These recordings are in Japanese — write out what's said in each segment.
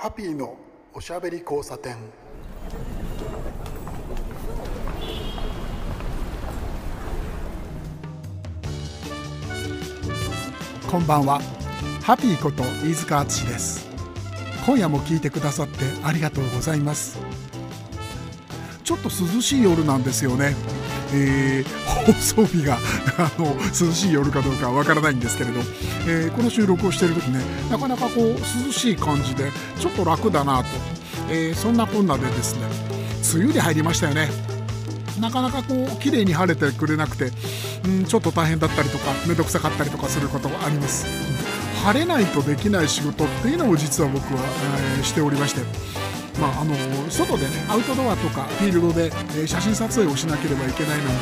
ハッピーのおしゃべり交差点。こんばんは。ハッピーこと飯塚敦です。今夜も聞いてくださってありがとうございます。ちょっと涼しい夜なんですよね。えー、放送日が あの涼しい夜かどうかわからないんですけれど、えー、この収録をしている時ねなかなかこう涼しい感じでちょっと楽だなと、えー、そんなこんなでですね梅雨に入りましたよね。なかなかこう綺麗に晴れてくれなくて、うん、ちょっと大変だったりとか面倒くさかったりとかすることがあります、晴れないとできない仕事っていうのを実は僕は、え、しておりましてまあ、あの外でねアウトドアとかフィールドで、え、写真撮影をしなければいけないなんて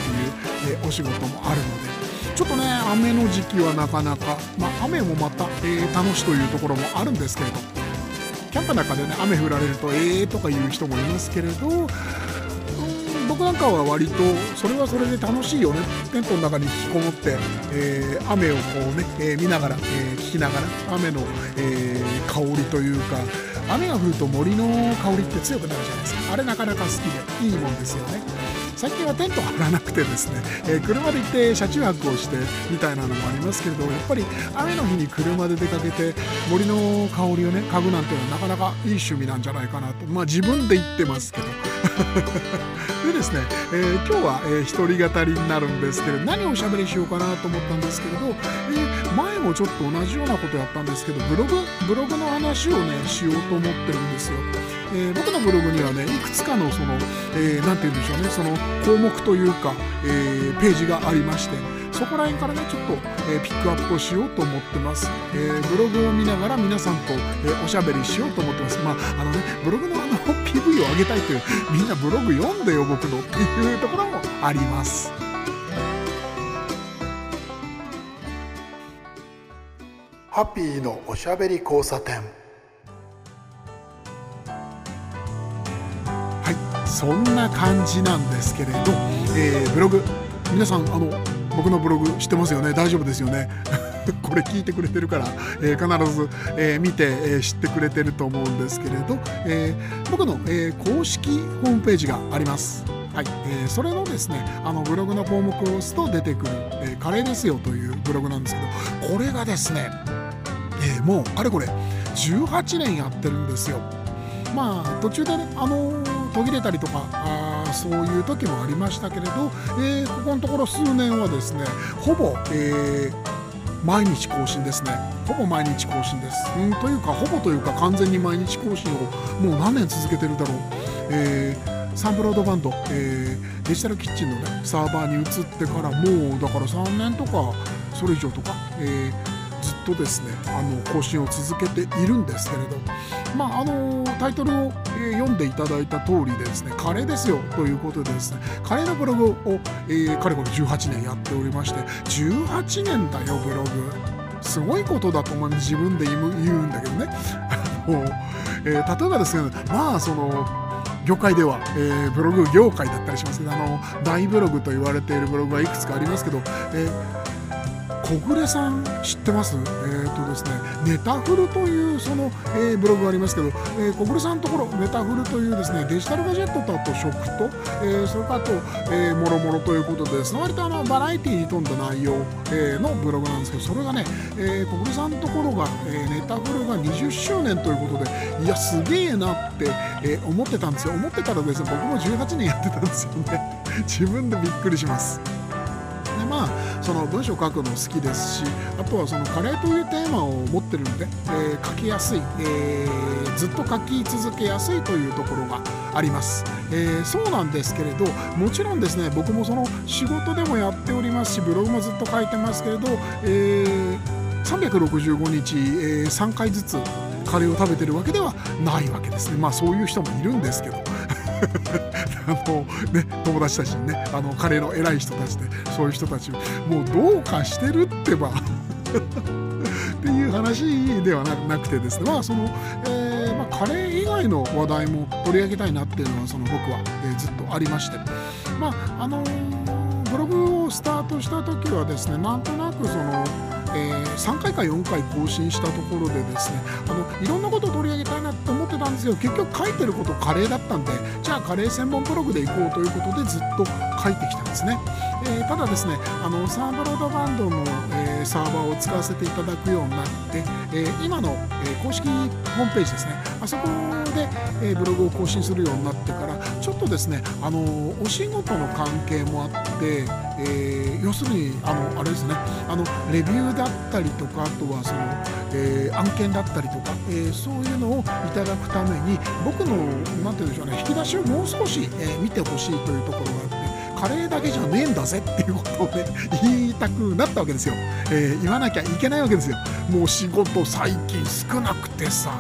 いう、え、お仕事もあるのでちょっとね雨の時期はなかなか、まあ、雨もまた、えー、楽しというところもあるんですけれどキャンプの中でね雨降られるとええーとか言う人もいますけれどなんかは割とそれはそれで楽しいよね。テントの中に引きこもって、えー、雨をこうね、えー、見ながら、えー、聞きながら雨の、えー、香りというか雨が降ると森の香りって強くなるじゃないですか。あれなかなか好きでいいもんですよね。最近はテント張らなくてですね、え、車で行って車中泊をしてみたいなのもありますけれどやっぱり雨の日に車で出かけて森の香りをね嗅ぐなんていうのはなかなかいい趣味なんじゃないかなと。まあ自分で言ってますけど。でですね、えー、今日は、えー、一人語りになるんですけど何をおしゃべりしようかなと思ったんですけれど、えー、前もちょっと同じようなことやったんですけどブログブログの話をねしようと思ってるんですよ。えー、僕のブログにはねいくつかのその何、えー、て言うんでしょうねその項目というか、えー、ページがありましてそこら辺からねちょっと、えー、ピックアップをしようと思ってます、えー、ブログを見ながら皆さんと、えー、おしゃべりしようと思ってます。まああのねブログのあの PV を上げたいというみんなブログ読んでよ僕のっていうところもあります。ハッピーのおしゃべり交差点。はいそんな感じなんですけれど、えー、ブログ皆さんあの僕のブログ知ってますよね？大丈夫ですよね？これ聞いてくれてるから、えー、必ず、えー、見て、えー、知ってくれてると思うんですけれど、え僕の、え公式ホームページがあります。はいえー、それのですねあのブログの項目を押すと出てくる、えカレーですよというブログなんですけどこれがですね、えもうあれこれ18年やってるんですよ。まあ途中でね、あの途切れたりとかそういう時もありましたけれど、えー、ここのところ数年はですねほぼ、えー、毎日更新ですね。ほぼ毎日更新です、うん、というかほぼというか完全に毎日更新をもう何年続けてるだろう、えー、サンブロードバンド、えー、デジタルキッチンのねサーバーに移ってからもうだから3年とかそれ以上とか、えーずっとですねあの更新を続けているんですけれど、まあ、あのタイトルを、読んでいただいた通りでですねカレーですよということでですねカレーのブログを、えー、かれこれ18年やっておりまして18年だよブログ。すごいことだと思う自分で言うんだけどね、えー、例えばですねまあその業界では、えー、ブログ業界だったりしますけどあの大ブログと言われているブログはいくつかありますけど、えー小暮さん知ってます？えっ、ー、とですねネタフルというその、えー、ブログがありますけど、えー、小暮さんのところネタフルというですねデジタルガジェットとあと食と、えー、それからあと、えー、もろもろということでです割とあのバラエティーに富んだ内容、えー、のブログなんですけどそれがね、えー、小暮さんのところが、えー、ネタフルが20周年ということでいやすげえなって、えー、思ってたんですよ。思ってたらですね僕も18年やってたんですよね。自分でびっくりします。その文章を書くの好きですしあとはそのカレーというテーマを持ってるので、えー、書きやすい、えー、ずっと書き続けやすいというところがあります、えー、そうなんですけれどもちろんですね僕もその仕事でもやっておりますしブログもずっと書いてますけれど、えー、365日、えー、3回ずつカレーを食べてるわけではないわけですね。まあそういう人もいるんですけど。あのね、友達たちにねあのカレーの偉い人たちでそういう人たちもうどうかしてるってば。っていう話ではなくてですね。まあその、えー、まあ、カレー以外の話題も取り上げたいなっていうのはその僕は、えー、ずっとありまして。まああのー、ブログをスタートした時はですねなんとなくそのえー、3回か4回更新したところでですねあのいろんなことを取り上げたいなと思ってたんですけど結局書いてることカレーだったんでじゃあカレー専門ブログでいこうということでずっと書いてきたんですね。えー、ただですねあのサーブロードバンドの、えー、サーバーを使わせていただくようになって、えー、今の、え公式ホームページですねあそこで、えブログを更新するようになってからっとですねあのお仕事の関係もあって、え要するにあのあれですねあのレビューだったりとかあとはその、え案件だったりとか、えそういうのをいただくために僕の何て言うんでしょうね引き出しをもう少し、え見てほしいというところがあって。カレーだけじゃねえんだぜっていうことをね 言いたくなったわけですよ、えー、言わなきゃいけないわけですよもう仕事最近少なくてさ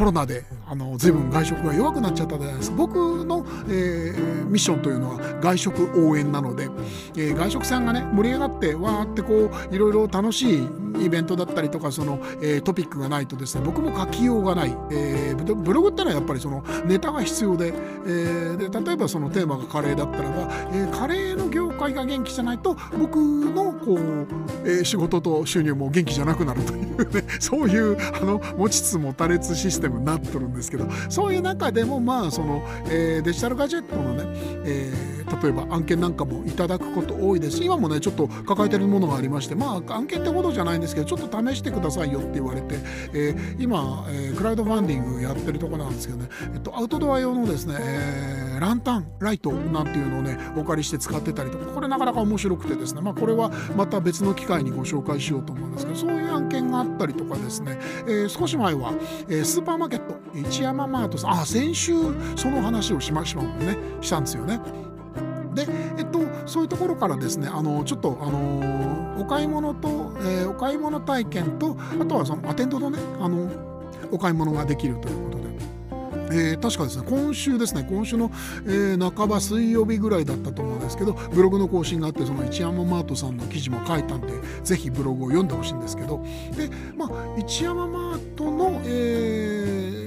コロナであの随分外食が弱くなっちゃったじゃないですか。僕の、えー、ミッションというのは外食応援なので、えー、外食さんがね盛り上がってわーってこういろいろ楽しいイベントだったりとかその、えー、トピックがないとですね僕も書きようがない、えー、ブログってのはやっぱりそのネタが必要で,、えー、で例えばそのテーマがカレーだったらば、えー、カレーの業界が元気じゃないと僕のこう、えー、仕事と収入も元気じゃなくなるというね そういうあの持ちつ持たれつシステムになっとるんですけどそういう中でもまあその、えー、デジタルガジェットのね、えー、例えば案件なんかもいただくこと多いです今もねちょっと抱えてるものがありましてまあ案件ってほどじゃないんですけどちょっと試してくださいよって言われて、えー、今、えー、クラウドファンディングやってるとこなんですけどね、えっと、アウトドア用のですね、えー、ランタンライトなんていうのをねお借りして使ってたりとかこれなかなか面白くてですねまあこれはまた別の機会にご紹介しようと思うんですけどそういう案件があったりとかですね、えー、少し前は、えー、スーパーマーケット一山マートさんあ先週その話をしましたもんねしたんですよね。で、えっと、そういうところからですねあのちょっと、あのお買い物と、えー、お買い物体験とあとはそのアテンドのねあのお買い物ができるということで。えー、確かですね今週ですね今週の、えー、半ば水曜日ぐらいだったと思うんですけどブログの更新があってその一山マートさんの記事も書いたんでぜひブログを読んでほしいんですけどでまあ一山マートの、えー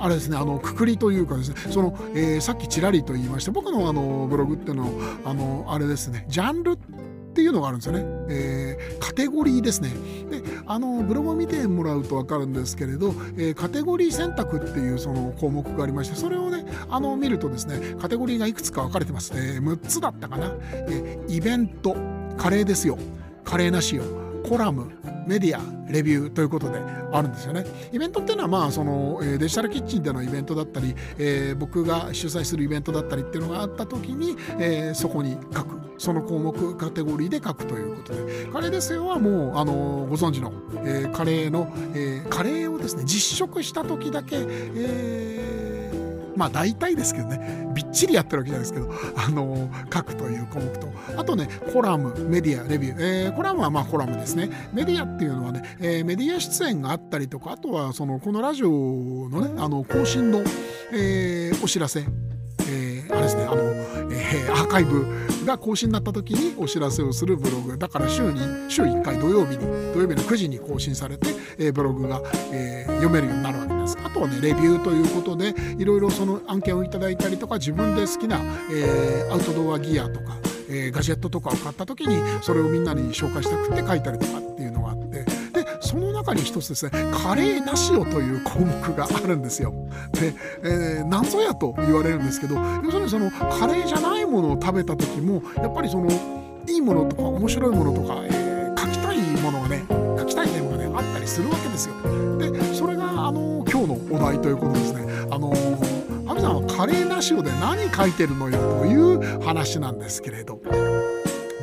あれですねあのくくりというかですねその、えー、さっきちらりと言いました。僕のあのブログっていうのはあのあれですねジャンルってていうのがあるんですよね、えー、カテゴリーですね。であのブログを見てもらうと分かるんですけれど、えー、カテゴリー選択っていうその項目がありましてそれをねあの見るとですねカテゴリーがいくつか分かれてます、えー、6つだったかな、えイベント。カレーですよ。カレーなしよ。コラムメディアレビューということであるんですよね。イベントっていうのはまあその、デジタルキッチンでのイベントだったり、えー、僕が主催するイベントだったりっていうのがあった時に、えー、そこに書くその項目カテゴリーで書くということで。カレーですよはもうあのご存知の、えー、カレーの、えカレーをですね実食した時だけ、えーまあ大体ですけどねびっちりやってるわけじゃないですけど、あの書くという項目とあとねコラムメディアレビュー、えー、コラムはまあコラムですね。メディアっていうのはね、えー、メディア出演があったりとかあとはそのこのラジオのねあの更新の、えー、お知らせ、あれですね。あの、えー、アーカイブが更新になった時にお知らせをするブログ。だから週に週1回土曜日に土曜日の9時に更新されて、えー、ブログが、えー、読めるようになるわけです。あとはねレビューということでいろいろその案件をいただいたりとか自分で好きな、えー、アウトドアギアとかえ、ガジェットとかを買った時にそれをみんなに紹介したくって書いたりとかっていうのがあって中に一つですねカレーなしよという項目があるんですよ。で、えー、なんぞやと言われるんですけど要するにそのカレーじゃないものを食べた時もやっぱりそのいいものとか面白いものとか、えー、書きたいものがね書きたいテーマがねあったりするわけですよ。でそれがあの今日のお題ということですね。あのハミさんはカレーなしよで何書いてるのよという話なんですけれど。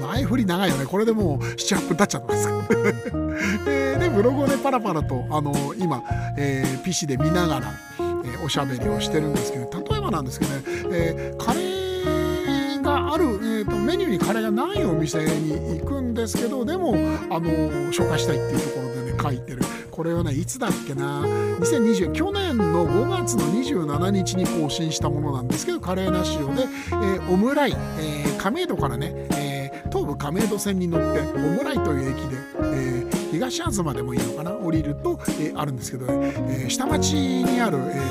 前振り長いよね。これでもう78分経っちゃったんです。ででブログをねパラパラとあの今、えー、PC で見ながら、えー、おしゃべりをしてるんですけど例えばなんですけどね、えー、カレーがある、えーと、メニューにカレーがないお店に行くんですけどでもあの紹介したいっていうところでね書いてる。これはねいつだっけな？2020去年の5月の27日に更新したものなんですけどカレーなしをで、えー、オムライ、えー、亀戸からね、えー東武亀戸線に乗って小村井という駅で、えー、東東でもいいのかな降りると、えー、あるんですけど、ね、えー、下町にある、え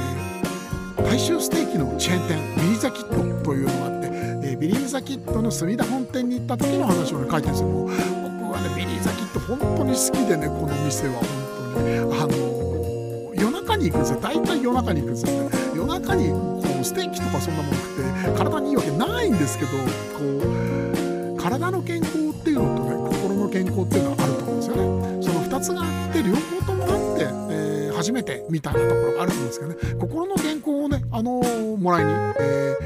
ー、大衆ステーキのチェーン店ビリーザキットというのがあって、え、ビリーザキットの墨田本店に行った時の話を、ね、書いてるんですよ。はねビリー・ザ・キッド本当に好きでねこの店は本当に。あの夜中に行くんですよ。大体夜中に行くんですよ。ね夜中にこうステーキとかそんなもの食って体にいいわけないんですけどこう体の健康っていうのとね心の健康っていうのはあると思うんですよね。その2つがあって両方ともあって、えー、初めてみたいなところがあると思うんですけどね。心の健康をねあのー、もらいに、え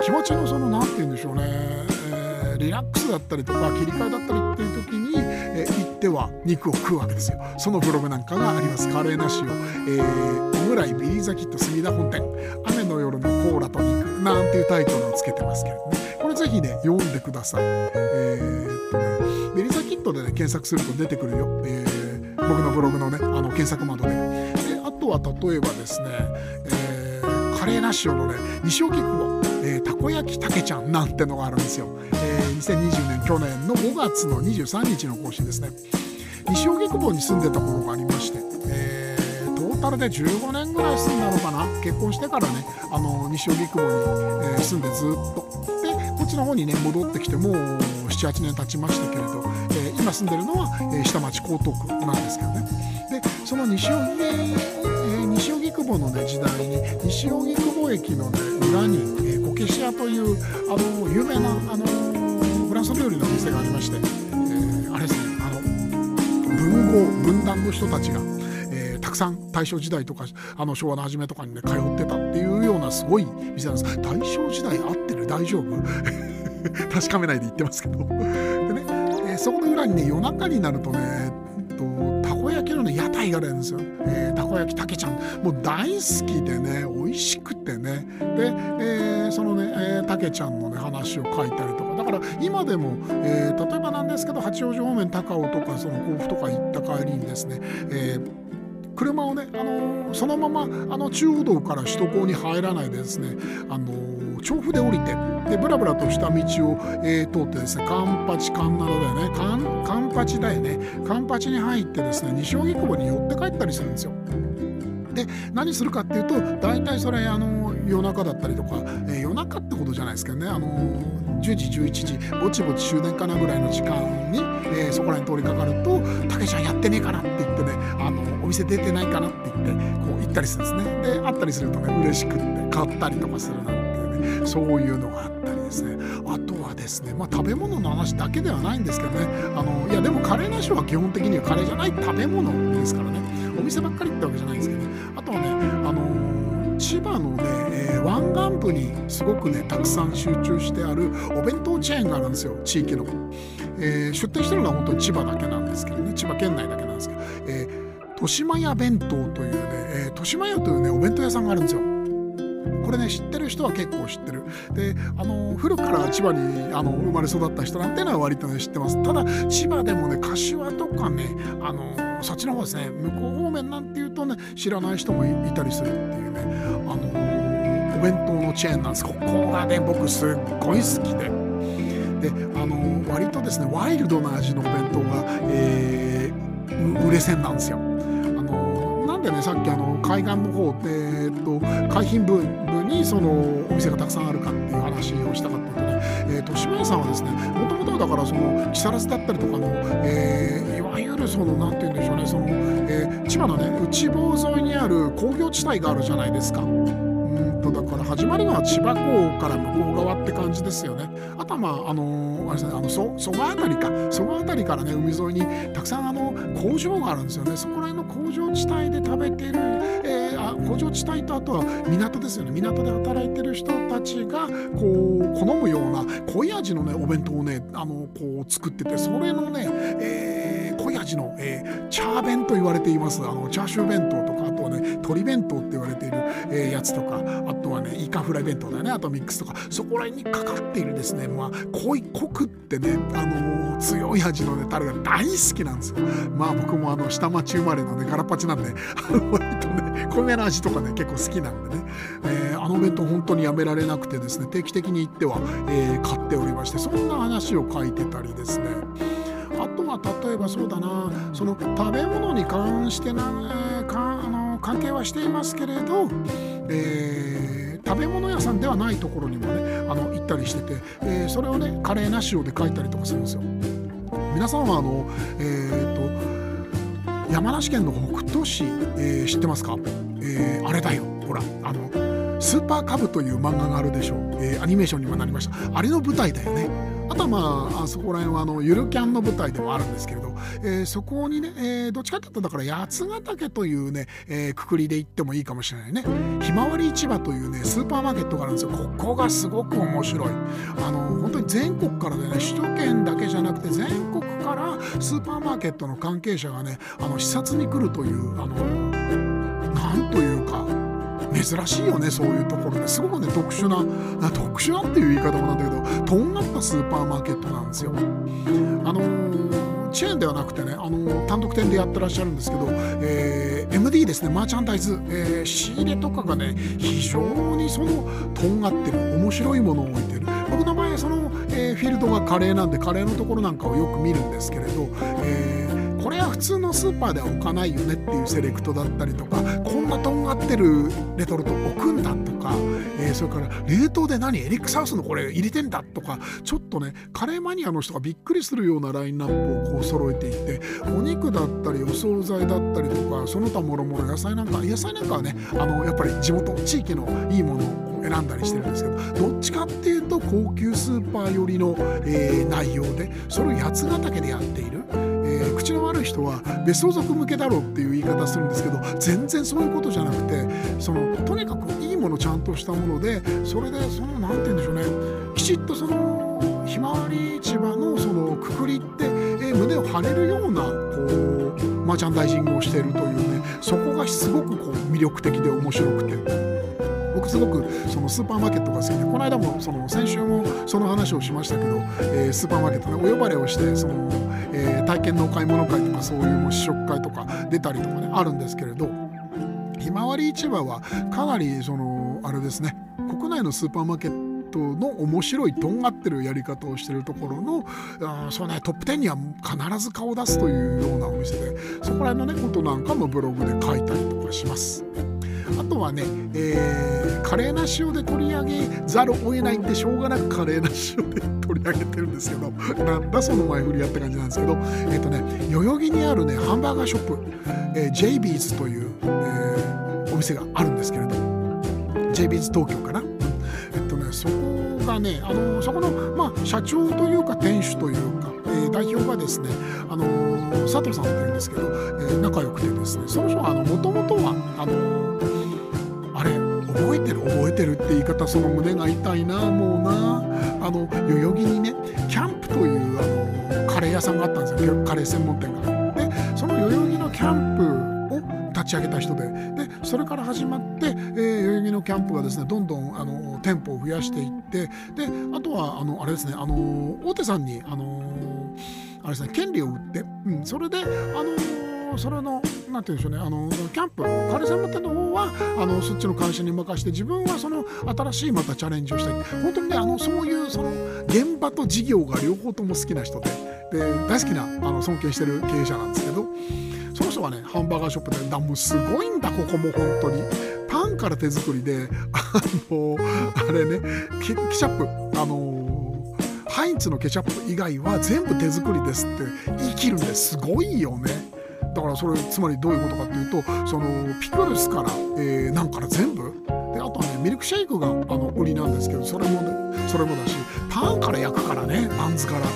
ー、気持ちのその何て言うんでしょうね。えリラックスだったりとか切り替えだったりっていう時に、えー、行っては肉を食うわけですよ。そのブログなんかがあります。カレーなしを、えー、オムライビリーザキット隅田本店。雨の夜のコーラと肉なんていうタイトルをつけてますけれどね。これぜひね読んでください。えー、っとねビリーザキットでね検索すると出てくるよ、えー、僕のブログのねあの検索窓でであとは例えばですね、えー、カレーなしをのね西荻窪えー、たこ焼きたけちゃんなんてのがあるんですよ、2020年去年の5月の23日の更新ですね。西荻窪に住んでた頃がありまして、えー、トータルで15年ぐらい住んだのかな。結婚してからねあの西荻窪に、えー、住んでずっと。でこっちの方にね戻ってきてもう78年経ちましたけれど、えー、今住んでるのは、えー、下町江東区なんですけどね。でその西荻、えー、西荻窪のね時代に西荻窪駅のね裏に、こけし屋というあの有名なあのランス料理の店がありまして、えー、あれですねあの文豪文壇の人たちが、えー、たくさん大正時代とかあの昭和の初めとかにね通ってたっていうようなすごい店なんです。大正時代合ってる？大丈夫？確かめないで言ってますけど。でね、えー、そこの裏にね夜中になるとねとたこ焼きの屋台があるんですよ、えー、たこ焼きたけちゃん。もう大好きでね美味しくてね。で、えー、そのね、えー、たけちゃんのね話を書いたりとかから今でも、えー、例えばなんですけど八王子方面高尾とかその甲府とか行った帰りにですね、えー車をね、あのー、そのままあの中央道から首都高に入らないでですね、あのー、調布で降りてでブラブラとした道を、えー、通ってですねカンパチカンナダだよねカンパチだよねカンパチに入ってですね西荻窪に寄って帰ったりするんですよ。で何するかっていうと大体それあの夜中だったりとか、えー、夜中ってことじゃないですけどねあの10時11時ぼちぼち終電かなぐらいの時間に、えー、そこらに通りかかると「たけちゃんやってねえかな」って言ってねあのお店出てないかなって言ってこう行ったりするんですね。で会ったりするとね嬉しくって買ったりとかするなんていうねそういうのがあったりですね。あとはですねまあ食べ物の話だけではないんですけどねあのいやでもカレーなしは基本的にはカレーじゃない食べ物ですからね。お店ばっかりってわけじゃないんですけどね。あとはね千葉のね、え、湾岸部にすごくねたくさん集中してあるお弁当チェーンがあるんですよ地域の、えー、出店してるのは本当に千葉だけなんですけどね千葉県内だけなんですけど、えー、豊島屋弁当というね、えー、豊島屋というねお弁当屋さんがあるんですよ。これね知ってる人は結構知ってるであの古くから千葉にあの生まれ育った人なんていうのは割とね知ってますただ千葉でもね柏とかねあのそっちの方ですね向こう方面なんていうとね知らない人もいたりするっていうねあのお弁当のチェーンなんですここがね僕すっごい好きで。であの割とですねワイルドな味のお弁当が、えー、売れ線なんですよ。んでねさっきあの海岸の方で、えっと、海浜部部にそのお店がたくさんあるかっていう話をしたかったとね、えー、豊島屋さんはですねもともとだからその木更津だったりとかの、えー、いわゆるその何て言うんでしょうねその、えー、千葉のね内房沿いにある工業地帯があるじゃないですか。始まりは千葉港から向こう側って感じですよね。あとはまああのあれですねあの蘇蘇我辺りか蘇我辺りからね海沿いにたくさんあの工場があるんですよね。そこら辺の工場地帯で食べてる、えー、あ工場地帯とあとは港ですよね。港で働いてる人たちがこう好むような濃い味のねお弁当をねあのこう作っててそれのね、えー、濃い味の、えー、チャー弁と言われていますあのチャーシュー弁当とかあとはね鶏弁当って言われている、えー、やつとかあとはねイカフライ弁当だよねあとミックスとか。そこら辺にかかっているですねまあ濃い濃くってね、あのー、強い味のねタレが大好きなんですよ。まあ僕もあの下町生まれのねガラパチなんで割とね濃いめの味とかね結構好きなんでね、えー、あの弁当本当にやめられなくてですね定期的に行っては、えー、買っておりましてそんな話を書いてたりですね。あとは例えばそうだなその食べ物に関してな、えー、かあの関係はしていますけれど、えー、食べ物屋さんではないところにもねあの行ったりしてて、えー、それをねカレーなし塩で書いたりとかするんですよ。皆さんはあのえー、と山梨県の北杜市、えー、知ってますか、えー、あれだよ。ほらあのスーパーカブという漫画があるでしょう、えー、アニメーションにもなりました。あれの舞台だよね。あとはまああそこら辺はあのゆるキャンの舞台でもあるんですけれど、えー、そこにね、えー、どっちかっていうとだから八ヶ岳というね、えー、くくりで行ってもいいかもしれないね。ひまわり市場というねスーパーマーケットがあるんですよ。ここがすごく面白い。あの本当に全国からでね首都圏だけじゃなくて全国からスーパーマーケットの関係者がねあの視察に来るというあのなんというか珍しいよねそういうところですごくね特殊な特殊なっていう言い方もなんだけどとんがったスーパーマーケットなんですよ。あのー、チェーンではなくてね、あのー、単独店でやってらっしゃるんですけど、えー、MD ですねマーチャンダイズ、え、仕入れとかがね非常にそのとんがってる面白いものを置いてる。僕の場合その、え、フィールドがカレーなんでカレーのところなんかをよく見るんですけれど、えーこれは普通のスーパーでは置かないよねっていうセレクトだったりとかこんなてるレトルト置くんだとか、えー、それから冷凍で何エリックサウスのこれ入れてんだとかちょっとねカレーマニアの人がびっくりするようなラインナップをこう揃えていてお肉だったりお惣菜だったりとかその他もろもろ野菜なんか野菜なんかはねあのやっぱり地元地域のいいものを選んだりしてるんですけどどっちかっていうと高級スーパー寄りの、えー、内容でそれを八ヶ岳でやっている。えー、口の悪い人は別荘族向けだろうっていう言い方するんですけど全然そういうことじゃなくてそのとにかくいいものちゃんとしたものでそれでその何て言うんでしょうねきちっとそのひまわり市場のそのくくりって、えー、胸を張れるようなこうマーチャンダイジングをしているというねそこがすごくこう魅力的で面白くて。僕すごくそのスーパーマーケットが好きでこの間もその先週もその話をしましたけど、えー、スーパーマーケットねお呼ばれをしてその、えー、体験のお買い物会とかそういう試食会とか出たりとかねあるんですけれどひまわり市場はかなりそのあれですね国内のスーパーマーケットの面白いとんがってるやり方をしてるところのあそう、ね、トップ10には必ず顔を出すというようなお店でそこら辺のねことなんかもブログで書いたりとかします。あとはね、えー、華麗な塩で取り上げざるを得ないってしょうがなく華麗な塩で取り上げてるんですけど なんだその前振りやって感じなんですけどえっ、ー、とね代々木にあるねハンバーガーショップ、えー、JB's という、えー、お店があるんですけれど JB's 東京かな。えっとねそこがねあのそこの、まあ、社長というか店主というか、え、代表がですねあの佐藤さんっていうんですけど、えー、仲良くてですねその人はもともとはあの覚えてる覚えてるって言い方その胸が痛いなもうな。あの代々木にねキャンプというあのカレー屋さんがあったんですよ。カレー専門店が。でその代々木のキャンプを立ち上げた人で。でそれから始まって、えー、代々木のキャンプがですねどんどんあの店舗を増やしていって。であとはあのあれですねあの大手さんにあのあれですね権利を売って、うん、それであのそれのなんて言うんでしょうねあのキャンプカレ専門店の方はあのそっちの会社に任して自分はその新しいまたチャレンジをしたい本当にねあのそういうその現場と事業が両方とも好きな人でで大好きなあの尊敬してる経営者なんですけどその人はねハンバーガーショップでだもうすごいんだここも本当にパンから手作りであのあれねケチャップあのハインツのケチャップ以外は全部手作りですって言い切るんですごいよね。だからそれつまりどういうことかっていうとそのピクルスから、えー、なんから全部であとはねミルクシェイクがあの売りなんですけどそれも、ね、それもだしパンから焼くからねパンズから。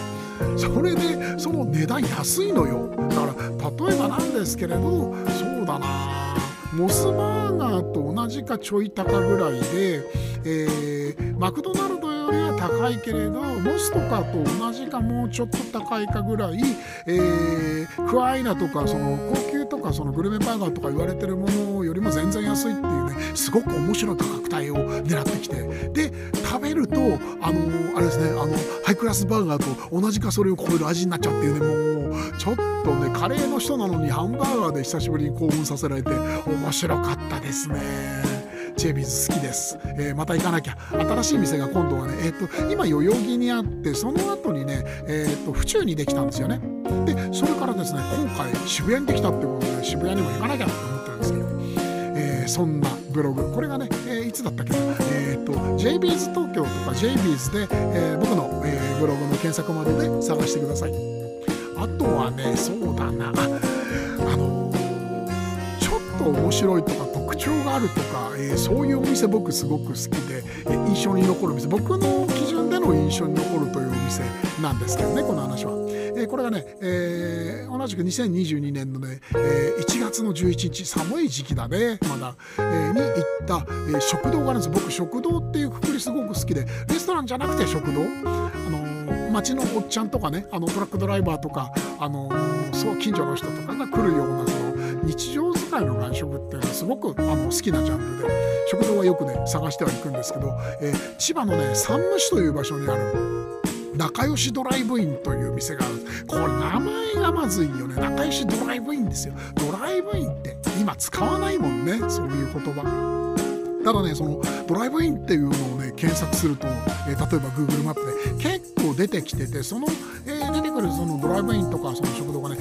それでその値段安いのよ。だから例えばなんですけれどそうだなモスバーガーと同じかちょい高ぐらいで、えー、マクドナルドよりは高いけれどモスとかと同じかもうちょっと高いかぐらい、えー、クワイナとかその高級とかそのグルメバーガーとか言われてるものよりも全然安いっていうねすごく面白い価格帯を狙ってきてで食べるとあのあれですねあのハイクラスバーガーと同じかそれを超える味になっちゃうっていうねもうちょっとねカレーの人なのにハンバーガーで久しぶりに興奮させられて面白かったですね。チェビーズ好きです、えー、また行かなきゃ。新しい店が今度はね、えーと、今代々木にあってその後にね、えーと、府中にできたんですよね。でそれからですね今回渋谷にできたってことで渋谷にも行かなきゃって思ってるんですけど、えー、そんなブログ。これがね、えー、いつだったっけな。えっ、ー、と JB's 東京とか JB's で、えー、僕の、えー、ブログの検索窓で探してください。あとはねそうだな。あのちょっと面白いとか特徴があるとか、えー、そういうお店僕すごく好きで、えー、印象に残る店。僕の基準での印象に残るというお店なんですけどねこの話は。えー、これがね、えー、同じく2022年のね、えー、1月の11日寒い時期だねまだ、えー、に行った、えー、食堂があるんです。僕食堂っていうくくりすごく好きでレストランじゃなくて食堂。あの街のおっちゃんとかねあのトラックドライバーとか、あのそう近所の人とかが来るようなその日常使いの外食っていうのはすごくあの好きなジャンルで食堂はよくね探しては行くんですけど、えー、千葉のね山武市という場所にある仲良しドライブインという店がある。これ名前がまずいよね。仲良しドライブインですよ。ドライブインって今使わないもんね。そういう言葉。ただねそのドライブインっていうのをね検索すると、えー、例えば Google マップで結構出てきててその、えー、出てくるそのドライブインとかその食堂がね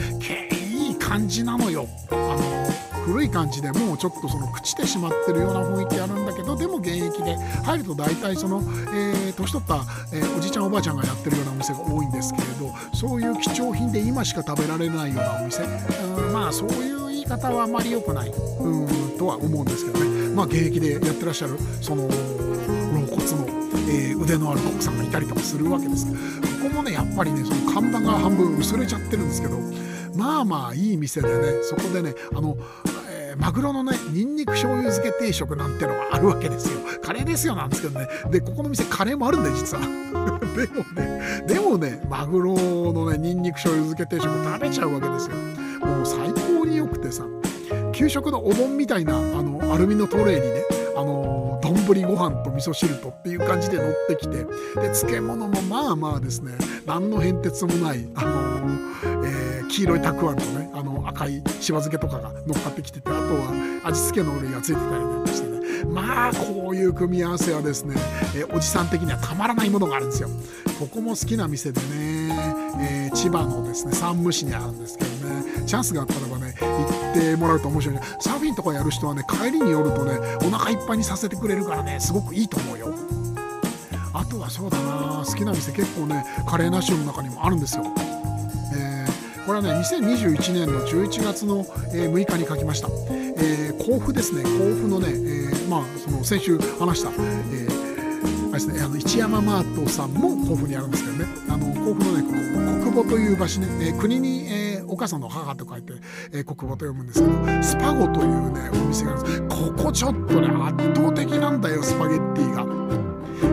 いい感じなのよ。あの古い感じでもうちょっとその朽ちてしまってるような雰囲気あるんだけどでも現役で入ると大体その、えー、年取った、えー、おじいちゃんおばあちゃんがやってるようなお店が多いんですけれどそういう貴重品で今しか食べられないようなお店。うんまあそういう言い方はあまり良くないうんとは思うんですけどね。まあ現役でやってらっしゃるその肋骨の、えー、腕のあるコックさんがいたりとかするわけですここもねやっぱりねその看板が半分薄れちゃってるんですけどまあまあいい店でね。そこでねあのえマグロのねにんにく醤油漬け定食なんてのがあるわけですよ。カレーですよなんですけどね。でここの店カレーもあるんだよ実は。でもねでもねマグロのねにんにく醤油漬け定食食べちゃうわけですよ。もう最高によくてさ給食のお盆みたいなあのアルミのトレーにねあの丼ご飯と味噌汁とっていう感じで乗ってきてで漬物もまあまあですね何の変哲もないあの、えー、黄色いたくあんとねあの赤いしば漬けとかが乗っかってきててあとは味付けのりがついてたりなんかしてね。まあこういう組み合わせはですね、えー、おじさん的にはたまらないものがあるんですよ。ここも好きな店でね、えー、千葉のですね山武市にあるんですけどチャンスがあったらばね行ってもらうと面白いね。サーフィンとかやる人はね帰りによるとねお腹いっぱいにさせてくれるからねすごくいいと思うよ。あとはそうだな好きな店結構ねカレーナッシュの中にもあるんですよ、えー、これはね2021年の11月の、え6日に書きました、えー、甲府ですね。甲府のね、えー、まあその先週話した、えーあれですね、あの一山マートさんも甲府にあるんですけどね。あの甲府のね国母という場所ね、えー、国に、えー、お母さんの母と書いて、えー、国母と読むんですけどスパゴというねお店があるんです。ここちょっとね圧倒的なんだよスパゲッティが。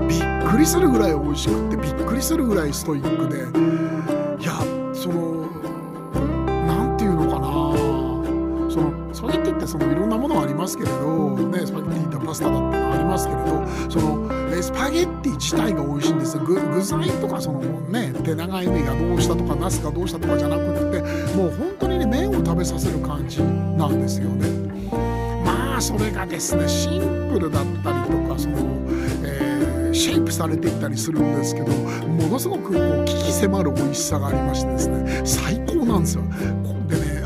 びっくりするぐらい美味しくてびっくりするぐらいストイックで。いやその何て言うのかな。そのスパゲッティってそのいろんなものありますけれどねスパゲッティとパスタだってのありますけれどそのスパゲッティ自体が美味しいんです具具材とかそのね手長い目がどうしたとかナスがどうしたとかじゃなくてもう本当にね麺を食べさせる感じなんですよね。まあそれがですねシンプルだったりとかその、えー、シェイプされていったりするんですけどものすごくこう危機迫る美味しさがありましてですね最高なんですよ。でね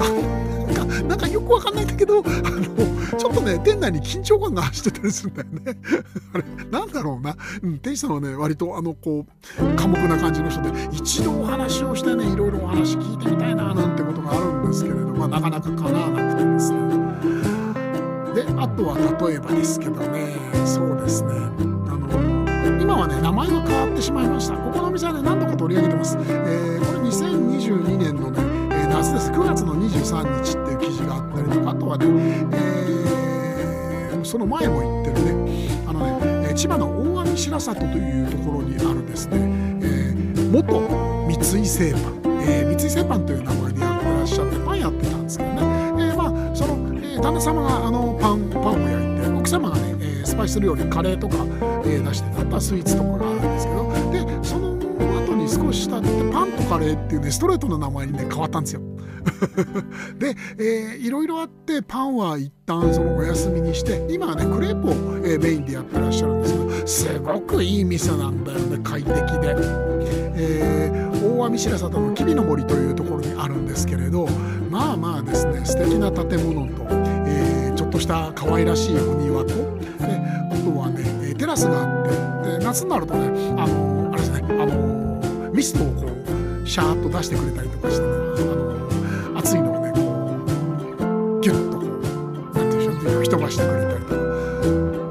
なんかよくわかんないんだけどあのちょっとね店内に緊張感が走ってたりするんだよね。あれなんだろうな、うん、店主さんはね割とあのこう寡黙な感じの人で一度お話をしてねいろいろお話聞いてみたいななんてことがあるんですけれど、まあ、なかなか叶わなくてですね。であとは例えばですけどねそうですね。あの今はね名前が変わってしまいました。ここのお店はね何度か取り上げてます、えー、これ2022年のね、え、夏です。9月の23日っていう記事があったりとかあとはね、えー、その前も言ってるね。あのね千葉の大網白里というところにあるですね、えー、元三井製パン、えー、三井製パンという名前でやってらっしゃってパンやってたんですけどね、えー、まあその、え、旦那様があのパンパンを焼いて奥様がね、え、スパイス料理カレーとか、え、出してたったスイーツとかがあるんですけどし経ってパンとカレーっていうねストレートの名前にね変わったんですよ。で、えー、いろいろあってパンは一旦そのお休みにして今はねクレープを、えー、メインでやってらっしゃるんですけどすごくいい店なんだよね快適で、えー、大網白里の吉備の森というところにあるんですけれどまあまあですね素敵な建物と、えー、ちょっとした可愛らしいお庭とであとはねテラスがあってで夏になるとねあのあれですねあのミストをこうシャーッと出してくれたりとかしてねあの熱いのをねこうギュッとこうなんていうんでしょう吹き飛ばしてくれたりとか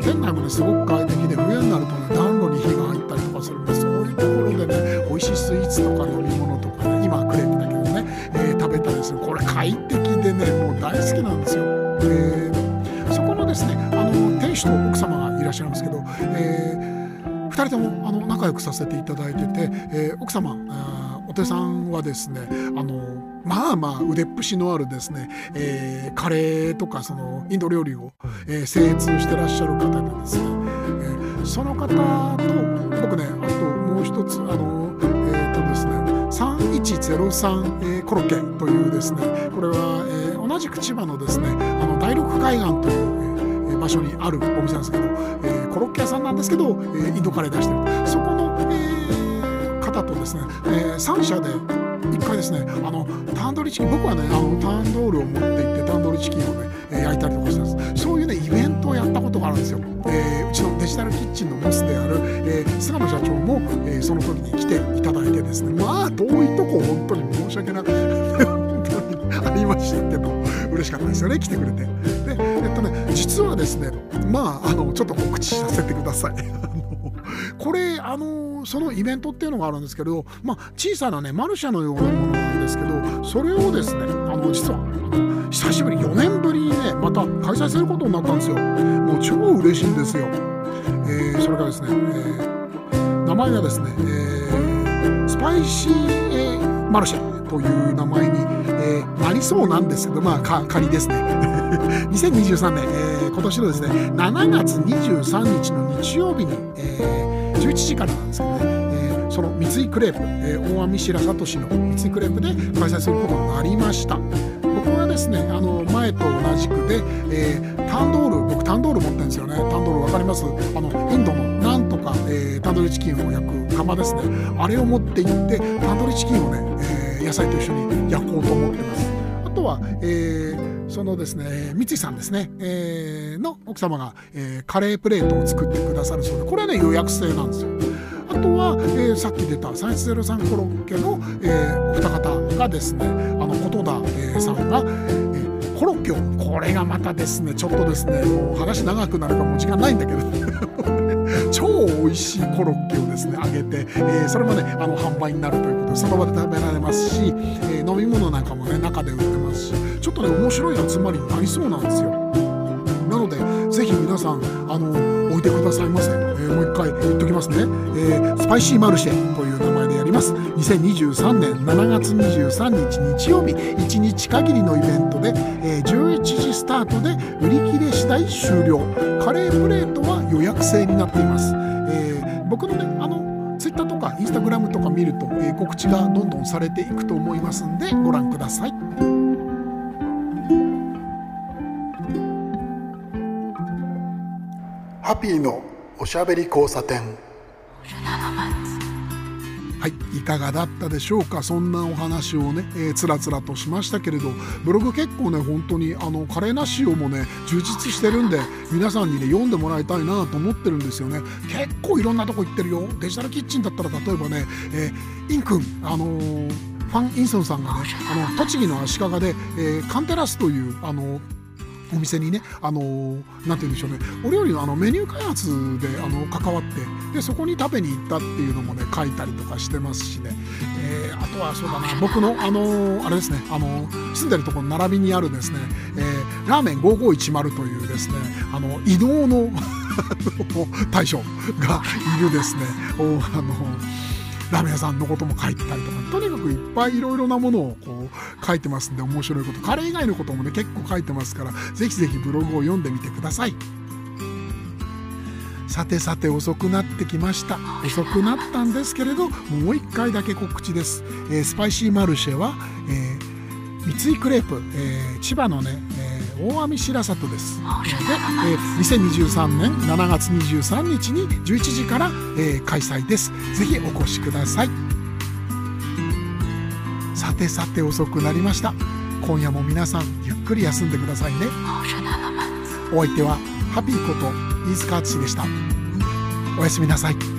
店内もねすごく快適で冬になるとね暖炉に火が入ったりとかするんでそういうところでね美味しいスイーツとか飲み物とかね今クレープだけどね、えー、食べたりするこれ快適でねもう大好きなんですよ。えー、そこのですねあの店主と奥様がいらっしゃるんですけど、えー、2人ともあの仲良くさせていただいてて、えー、奥様お手さんはですねあのまあまあ腕っぷしのあるですね、えー、カレーとかそのインド料理を、えー、精通してらっしゃる方でですね、えー、その方と僕ねあともう一つあのえっ、とですね3103、えー、コロッケというですねこれは、えー、同じく千葉のですねあの第六海岸という、えー、場所にあるお店なんですけど、えー、コロッケ屋さんなんですけど、えー、インドカレー出してる。そこの、えー、方とですね、えー、3社で一回ですねあのタンドリーチキン僕はねあのタンドールを持って行ってタンドリーチキンをね、え焼いたりとかしたんです。そういうねイベントをやったことがあるんですよ、えー、うちのデジタルキッチンのボスである、えー、菅野社長も、えー、その時に来ていただいてですね。まあ遠いとこ本当に申し訳なく 本当にありましたけど嬉しかったですよね来てくれて。実はですねまああのちょっと告知させてください。これあのそのイベントっていうのがあるんですけど、まあ、小さなねマルシェのようなものなんですけどそれをですねあの実は久しぶり4年ぶりにねまた開催することになったんですよ。もう超嬉しいんですよ、えー、それからですね、えー、名前がですね、えー、スパイシー、えー、マルシェという名前に、えー、なりそうなんですけどまあ仮ですね。2023年、えー、今年のですね7月23日の日曜日に、えー、11時からなんですけどね、えー、その三井クレープ、えー、大網白里市の三井クレープで開催することになりました。僕はですねあの前と同じくで、えー、タンドール僕タンドール持ってるんですよね。タンドール分かります？あのインドのなんとか、えー、タンドリーチキンを焼く釜ですね。あれを持って行ってタンドリーチキンをね、えー、野菜と一緒に焼こうと思ってますあとは、えーそのですね三井さんですね、えー、の奥様が、えー、カレープレートを作ってくださるそうでこれはね予約制なんですよ。あとは、えー、さっき出た3103コロッケの、えー、お二方がですねあの琴田、え、さんが、えー、コロッケをこれがまたですねちょっとですねもう話長くなるかもう時間ないんだけど。超美味しいコロッケをですね揚げて、えー、それもねあの販売になるということでその場で食べられますし、えー、飲み物なんかもね中で売ってますしちょっとね面白い集まりになりそうなんですよ。なのでぜひ皆さんあの置いてくださいませ、えー、もう一回言っときますね、えー、スパイシーマルシェという名前ます。2023年7月23日日曜日1日限りのイベントで、えー、11時スタートで売り切れ次第終了。カレープレートは予約制になっています、えー、僕のねあのツイッターとかインスタグラムとか見ると、えー、告知がどんどんされていくと思いますんでご覧ください。ハッピーのおしゃべり交差点。はいいかがだったでしょうか？そんなお話をね、えー、つらつらとしましたけれどブログ結構ね本当にあの華麗な仕様もね充実してるんで皆さんにね読んでもらいたいなと思ってるんですよね。結構いろんなとこ行ってるよ。デジタルキッチンだったら例えばね、えー、インくんあのー、ファン・インソンさんがねあの栃木の足利で、えー、カンテラスというあのお店にね、あのー、なんて言うんでしょうね、お料理のあのメニュー開発であの関わってで、そこに食べに行ったっていうのもね、書いたりとかしてますしね、えー、あとはそうだな、僕の、あのー、あれですね、あの住んでるところの並びにあるですね、えー、ラーメン5510というですね、あの移動の 大将がいるですね、おあのラーメン屋さんのことも書いてたりとかとにかくいっぱいいろいろなものをこう書いてますんで面白いことカレー以外のこともね結構書いてますからぜひぜひブログを読んでみてください。さてさて遅くなってきました。遅くなったんですけれどもう一回だけ告知です、えー、スパイシーマルシェは、えー、三井クレープ、えー、千葉のねえ、大網白里です。で、えー、2023年7月23日に11時から、えー、開催です。ぜひお越しください。さてさて遅くなりました。今夜も皆さんゆっくり休んでくださいね。お相手はハピーこと飯塚敦でした。おやすみなさい。